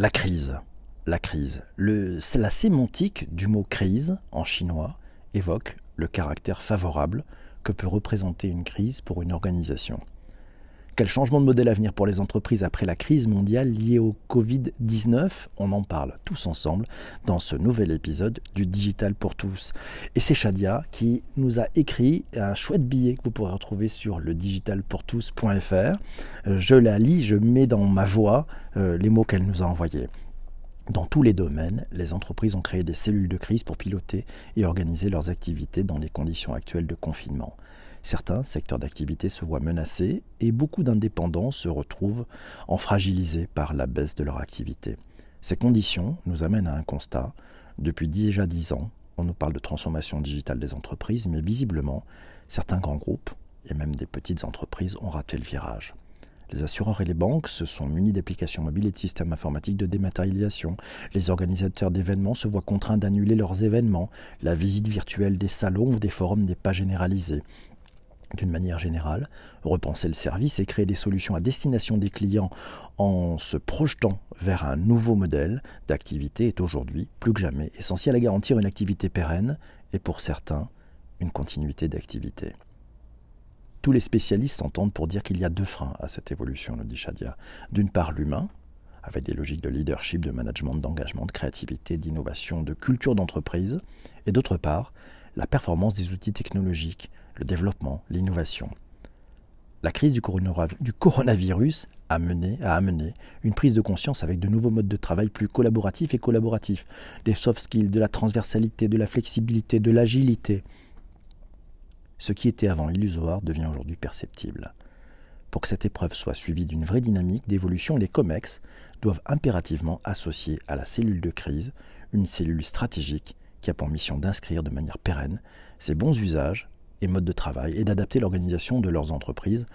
La crise. La crise. La sémantique du mot crise en chinois évoque le caractère favorable que peut représenter une crise pour une organisation. Quel changement de modèle à venir pour les entreprises après la crise mondiale liée au Covid-19 On en parle tous ensemble dans ce nouvel épisode du Digital pour tous. Et c'est Shadia qui nous a écrit un chouette billet que vous pourrez retrouver sur le digitalpourtous.fr. Je la lis, je mets dans ma voix euh, les mots qu'elle nous a envoyés. Dans tous les domaines, les entreprises ont créé des cellules de crise pour piloter et organiser leurs activités dans les conditions actuelles de confinement. Certains secteurs d'activité se voient menacés et beaucoup d'indépendants se retrouvent en fragilisés par la baisse de leur activité. Ces conditions nous amènent à un constat. Depuis déjà dix ans, on nous parle de transformation digitale des entreprises, mais visiblement, certains grands groupes et même des petites entreprises ont raté le virage. Les assureurs et les banques se sont munis d'applications mobiles et de systèmes informatiques de dématérialisation. Les organisateurs d'événements se voient contraints d'annuler leurs événements. La visite virtuelle des salons ou des forums n'est pas généralisée d'une manière générale, repenser le service et créer des solutions à destination des clients en se projetant vers un nouveau modèle d'activité est aujourd'hui, plus que jamais, essentiel à garantir une activité pérenne et pour certains, une continuité d'activité. Tous les spécialistes s'entendent pour dire qu'il y a deux freins à cette évolution, nous dit Shadia. D'une part, l'humain, avec des logiques de leadership, de management, d'engagement, de créativité, d'innovation, de culture d'entreprise, et d'autre part, la performance des outils technologiques, le développement, l'innovation. La crise du, coronavirus a mené, a amené une prise de conscience avec de nouveaux modes de travail plus collaboratifs et collaboratifs, des soft skills, de la transversalité, de la flexibilité, de l'agilité. Ce qui était avant illusoire devient aujourd'hui perceptible. Pour que cette épreuve soit suivie d'une vraie dynamique d'évolution, les COMEX doivent impérativement associer à la cellule de crise une cellule stratégique qui a pour mission d'inscrire de manière pérenne ces bons usages et modes de travail et d'adapter l'organisation de leurs entreprises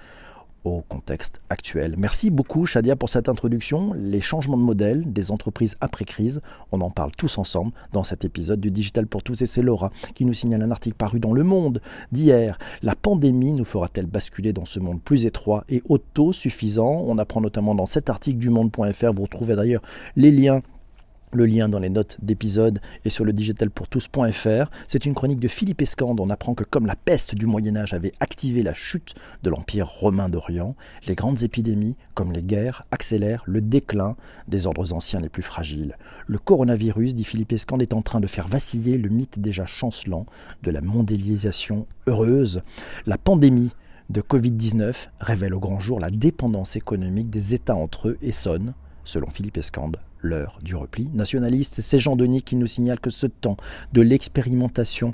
au contexte actuel. Merci beaucoup Shadia pour cette introduction. Les changements de modèle des entreprises après crise, on en parle tous ensemble dans cet épisode du Digital pour tous et c'est Laura qui nous signale un article paru dans Le Monde d'hier. La pandémie nous fera-t-elle basculer dans ce monde plus étroit et autosuffisant? On apprend notamment dans cet article du monde.fr, vous retrouvez d'ailleurs les liens le lien dans les notes d'épisode et sur le digitalpourtous.fr. C'est une chronique de Philippe Escande. On apprend que comme la peste du Moyen Âge avait activé la chute de l'Empire romain d'Orient, les grandes épidémies, comme les guerres, accélèrent le déclin des ordres anciens les plus fragiles. Le coronavirus, dit Philippe Escande, est en train de faire vaciller le mythe déjà chancelant de la mondialisation heureuse. La pandémie de Covid-19 révèle au grand jour la dépendance économique des États entre eux et sonne, selon Philippe Escande, l'heure du repli nationaliste. C'est Jean Denis qui nous signale que ce temps de l'expérimentation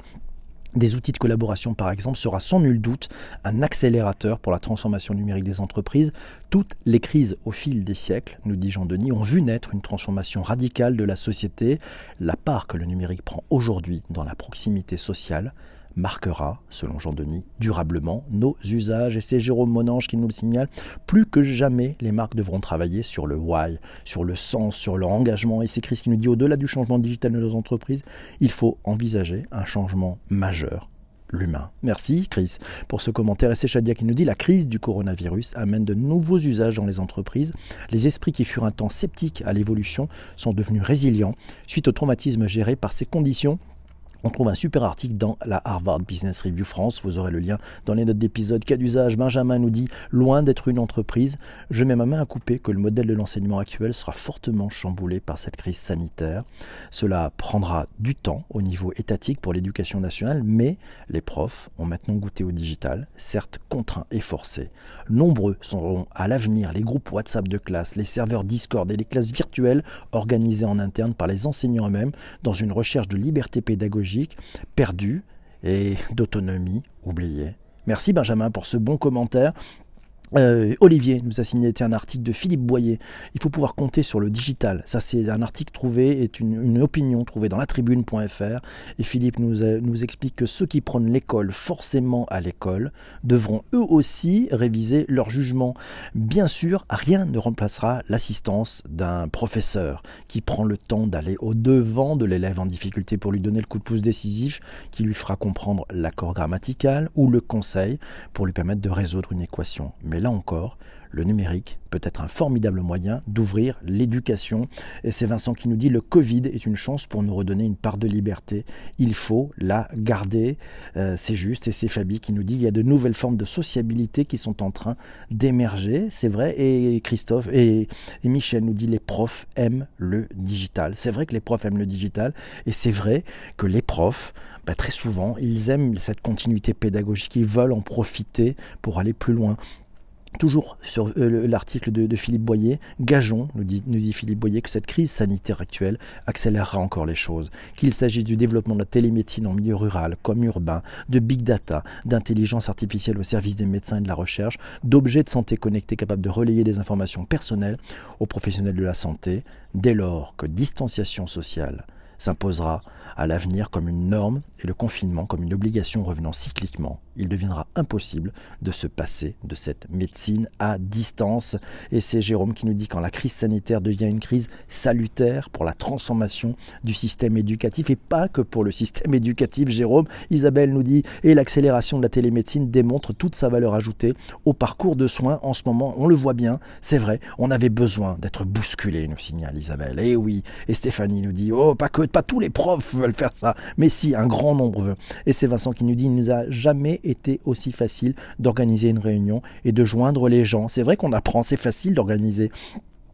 des outils de collaboration, par exemple, sera sans nul doute un accélérateur pour la transformation numérique des entreprises. Toutes les crises au fil des siècles, nous dit Jean Denis, ont vu naître une transformation radicale de la société. La part que le numérique prend aujourd'hui dans la proximité sociale marquera, selon Jean-Denis, durablement nos usages. Et c'est Jérôme Monange qui nous le signale. Plus que jamais, les marques devront travailler sur le why, sur le sens, sur leur engagement. Et c'est Chris qui nous dit, au-delà du changement digital de nos entreprises, il faut envisager un changement majeur l'humain. Merci Chris pour ce commentaire. Et c'est Shadia qui nous dit la crise du coronavirus amène de nouveaux usages dans les entreprises. Les esprits qui furent un temps sceptiques à l'évolution sont devenus résilients suite au traumatisme géré par ces conditions on trouve un super article dans la Harvard Business Review France. Vous aurez le lien dans les notes d'épisode. Cas d'usage, Benjamin nous dit Loin d'être une entreprise, je mets ma main à couper que le modèle de l'enseignement actuel sera fortement chamboulé par cette crise sanitaire. Cela prendra du temps au niveau étatique pour l'éducation nationale, mais les profs ont maintenant goûté au digital, certes contraints et forcés. Nombreux seront à l'avenir les groupes WhatsApp de classe, les serveurs Discord et les classes virtuelles organisées en interne par les enseignants eux-mêmes dans une recherche de liberté pédagogique perdu et d'autonomie oubliée. Merci Benjamin pour ce bon commentaire. Euh, Olivier nous a signé un article de Philippe Boyer. Il faut pouvoir compter sur le digital. Ça, c'est un article trouvé, est une, opinion trouvée dans la tribune.fr. Et Philippe nous, explique que ceux qui prennent l'école forcément à l'école devront eux aussi réviser leur jugement. Bien sûr, rien ne remplacera l'assistance d'un professeur qui prend le temps d'aller au-devant de l'élève en difficulté pour lui donner le coup de pouce décisif qui lui fera comprendre l'accord grammatical ou le conseil pour lui permettre de résoudre une équation. Et là encore, le numérique peut être un formidable moyen d'ouvrir l'éducation. Et c'est Vincent qui nous dit le Covid est une chance pour nous redonner une part de liberté. Il faut la garder. Euh, c'est juste. Et c'est Fabi qui nous dit il y a de nouvelles formes de sociabilité qui sont en train d'émerger. C'est vrai. Et Christophe et, Michel nous dit les profs aiment le digital. C'est vrai que les profs aiment le digital. Et c'est vrai que les profs, bah, très souvent, ils aiment cette continuité pédagogique. Ils veulent en profiter pour aller plus loin. Toujours sur euh, l'article de, Philippe Boyer, gageons, nous dit, nous dit, Philippe Boyer, que cette crise sanitaire actuelle accélérera encore les choses. Qu'il s'agisse du développement de la télémédecine en milieu rural comme urbain, de big data, d'intelligence artificielle au service des médecins et de la recherche, d'objets de santé connectés capables de relayer des informations personnelles aux professionnels de la santé, dès lors que distanciation sociale s'imposera à l'avenir comme une norme et le confinement comme une obligation revenant cycliquement. Il deviendra impossible de se passer de cette médecine à distance. Et c'est Jérôme qui nous dit quand la crise sanitaire devient une crise salutaire pour la transformation du système éducatif et pas que pour le système éducatif. Jérôme, Isabelle nous dit et l'accélération de la télémédecine démontre toute sa valeur ajoutée au parcours de soins en ce moment. On le voit bien, c'est vrai, on avait besoin d'être bousculé, nous signale Isabelle. Et oui, et Stéphanie nous dit oh pas que pas tous les profs veulent faire ça, mais si, un grand nombre veut. Et c'est Vincent qui nous dit, il nous a jamais été aussi facile d'organiser une réunion et de joindre les gens. C'est vrai qu'on apprend, c'est facile d'organiser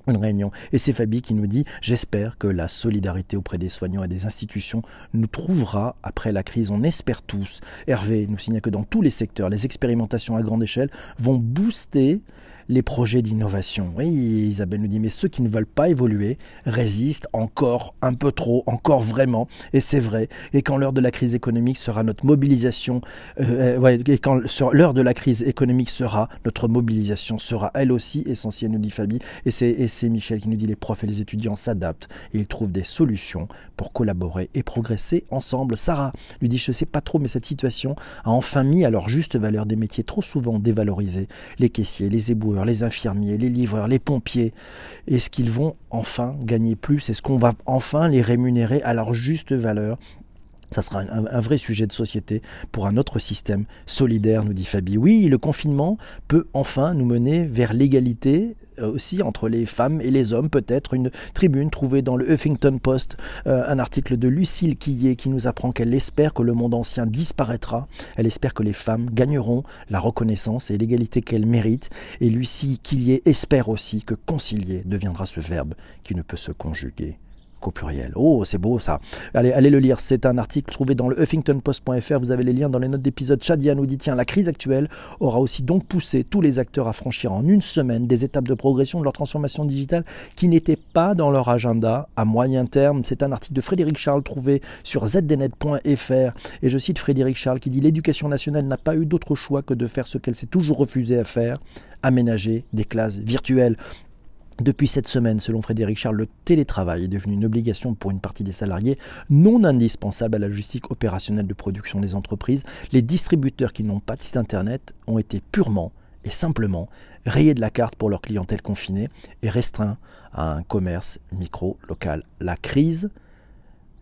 une réunion. Et c'est Fabi qui nous dit J'espère que la solidarité auprès des soignants et des institutions nous trouvera après la crise. On espère tous. Hervé nous signale que dans tous les secteurs, les expérimentations à grande échelle vont booster les projets d'innovation. Oui, Isabelle nous dit, mais ceux qui ne veulent pas évoluer résistent encore un peu trop, encore vraiment, et c'est vrai. Et quand l'heure de la crise économique sera notre mobilisation, euh, euh, quand l'heure de la crise économique sera, notre mobilisation sera elle aussi essentielle, nous dit Fabi. Et c'est Michel qui nous dit, les profs et les étudiants s'adaptent et ils trouvent des solutions pour collaborer et progresser ensemble. Sarah lui dit, je sais pas trop, mais cette situation a enfin mis à leur juste valeur des métiers trop souvent dévalorisés, les caissiers, les éboueurs, les infirmiers, les livreurs, les pompiers. Est-ce qu'ils vont enfin gagner plus? Est-ce qu'on va enfin les rémunérer à leur juste valeur? Ça sera un, vrai sujet de société pour un autre système solidaire, nous dit Fabi. Oui, le confinement peut enfin nous mener vers l'égalité euh, aussi entre les femmes et les hommes, peut-être une tribune trouvée dans le Huffington Post, euh, un article de Lucille Quillet qui nous apprend qu'elle espère que le monde ancien disparaîtra, elle espère que les femmes gagneront la reconnaissance et l'égalité qu'elles méritent, et Lucille Quillet espère aussi que concilier deviendra ce verbe qui ne peut se conjuguer au pluriel. Oh, c'est beau ça. Allez, allez le lire. C'est un article trouvé dans le huffingtonpost.fr. Vous avez les liens dans les notes d'épisode. Chadia nous dit tiens, la crise actuelle aura aussi donc poussé tous les acteurs à franchir en une semaine des étapes de progression de leur transformation digitale qui n'étaient pas dans leur agenda à moyen terme. C'est un article de Frédéric Charles trouvé sur zdnet.fr. Et je cite Frédéric Charles qui dit l'éducation nationale n'a pas eu d'autre choix que de faire ce qu'elle s'est toujours refusé à faire aménager des classes virtuelles. Depuis cette semaine, selon Frédéric Charles, le télétravail est devenu une obligation pour une partie des salariés non indispensable à la logistique opérationnelle de production des entreprises. Les distributeurs qui n'ont pas de site internet ont été purement et simplement rayés de la carte pour leur clientèle confinée et restreints à un commerce micro-local. La crise,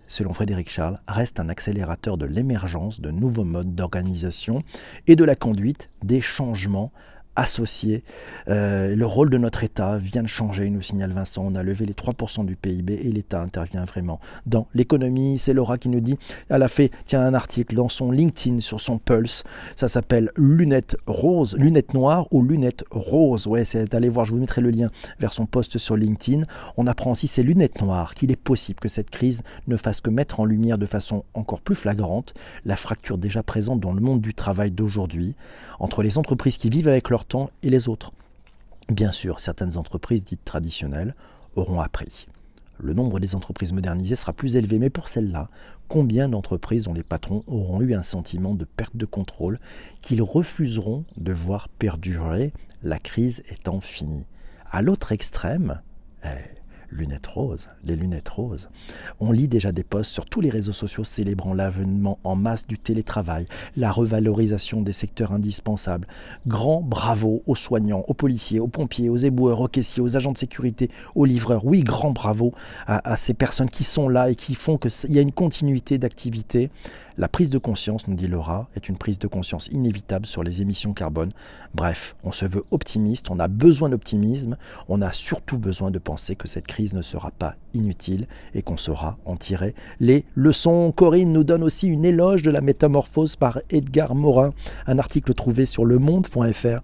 selon Frédéric Charles, reste un accélérateur de l'émergence de nouveaux modes d'organisation et de la conduite des changements associés. Euh, le rôle de notre État vient de changer, nous signale Vincent. On a levé les 3% du PIB et l'État intervient vraiment dans l'économie. C'est Laura qui nous dit, elle a fait tiens, un article dans son LinkedIn sur son Pulse. Ça s'appelle Lunettes roses, lunettes noires ou lunettes roses. Ouais, c'est allez voir, je vous mettrai le lien vers son post sur LinkedIn. On apprend aussi ces lunettes noires qu'il est possible que cette crise ne fasse que mettre en lumière de façon encore plus flagrante la fracture déjà présente dans le monde du travail d'aujourd'hui entre les entreprises qui vivent avec leur et les autres. Bien sûr, certaines entreprises dites traditionnelles auront appris. Le nombre des entreprises modernisées sera plus élevé, mais pour celles-là, combien d'entreprises dont les patrons auront eu un sentiment de perte de contrôle qu'ils refuseront de voir perdurer, la crise étant finie? À l'autre extrême, eh, lunettes roses, les lunettes roses. On lit déjà des posts sur tous les réseaux sociaux célébrant l'avènement en masse du télétravail, la revalorisation des secteurs indispensables. Grand bravo aux soignants, aux policiers, aux pompiers, aux éboueurs, aux caissiers, aux agents de sécurité, aux livreurs. Oui, grand bravo à, à ces personnes qui sont là et qui font qu'il y a une continuité d'activité. La prise de conscience, nous dit Laura, est une prise de conscience inévitable sur les émissions carbone. Bref, on se veut optimiste, on a besoin d'optimisme, on a surtout besoin de penser que cette crise ne sera pas inutile et qu'on saura en tirer les leçons. Corinne nous donne aussi une éloge de la métamorphose par Edgar Morin, un article trouvé sur lemonde.fr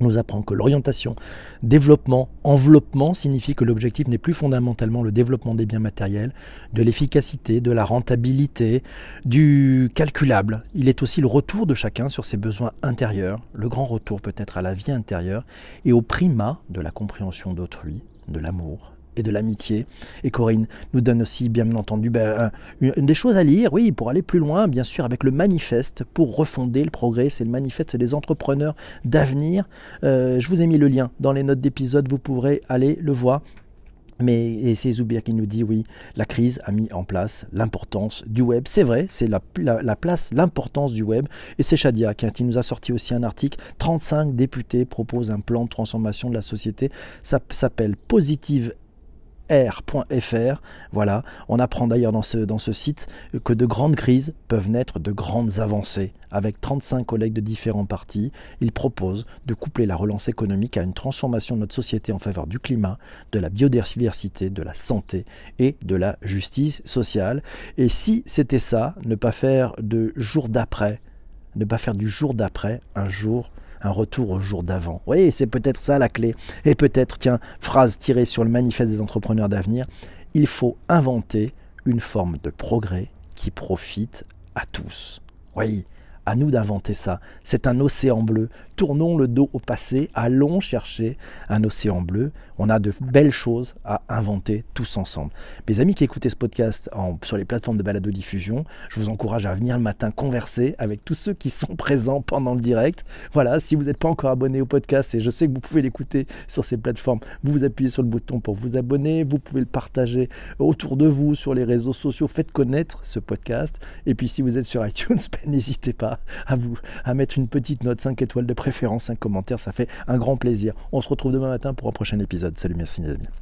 nous apprend que l'orientation développement, enveloppement signifie que l'objectif n'est plus fondamentalement le développement des biens matériels, de l'efficacité, de la rentabilité, du calculable. Il est aussi le retour de chacun sur ses besoins intérieurs, le grand retour peut-être à la vie intérieure et au primat de la compréhension d'autrui, de l'amour et de l'amitié. Et Corinne nous donne aussi, bien entendu, ben, des choses à lire, oui, pour aller plus loin, bien sûr, avec le manifeste pour refonder le progrès. C'est le manifeste des entrepreneurs d'avenir. Euh, je vous ai mis le lien dans les notes d'épisode, vous pourrez aller le voir. Mais c'est Zoubir qui nous dit oui, la crise a mis en place l'importance du web. C'est vrai, c'est la, la, place, l'importance du web. Et c'est Shadia qui, nous a sorti aussi un article. 35 députés proposent un plan de transformation de la société. Ça s'appelle Positive r.fr. Voilà, on apprend d'ailleurs dans ce, site que de grandes crises peuvent naître de grandes avancées. Avec 35 collègues de différents partis, ils proposent de coupler la relance économique à une transformation de notre société en faveur du climat, de la biodiversité, de la santé et de la justice sociale. Et si c'était ça, ne pas faire de jour d'après, ne pas faire du jour d'après un jour un retour au jour d'avant. Oui, c'est peut-être ça la clé. Et peut-être, tiens, phrase tirée sur le manifeste des entrepreneurs d'avenir, il faut inventer une forme de progrès qui profite à tous. Oui, à nous d'inventer ça. C'est un océan bleu. Tournons le dos au passé, allons chercher un océan bleu. On a de belles choses à inventer tous ensemble. Mes amis qui écoutez ce podcast sur les plateformes de balado-diffusion, je vous encourage à venir le matin converser avec tous ceux qui sont présents pendant le direct. Voilà, si vous n'êtes pas encore abonné au podcast, et je sais que vous pouvez l'écouter sur ces plateformes, vous vous appuyez sur le bouton pour vous abonner, vous pouvez le partager autour de vous sur les réseaux sociaux, faites connaître ce podcast. Et puis si vous êtes sur iTunes, ben, n'hésitez pas à vous à mettre une petite note, 5 étoiles de préférence, un commentaire, ça fait un grand plaisir. On se retrouve demain matin pour un prochain épisode. Salut, merci mes amis.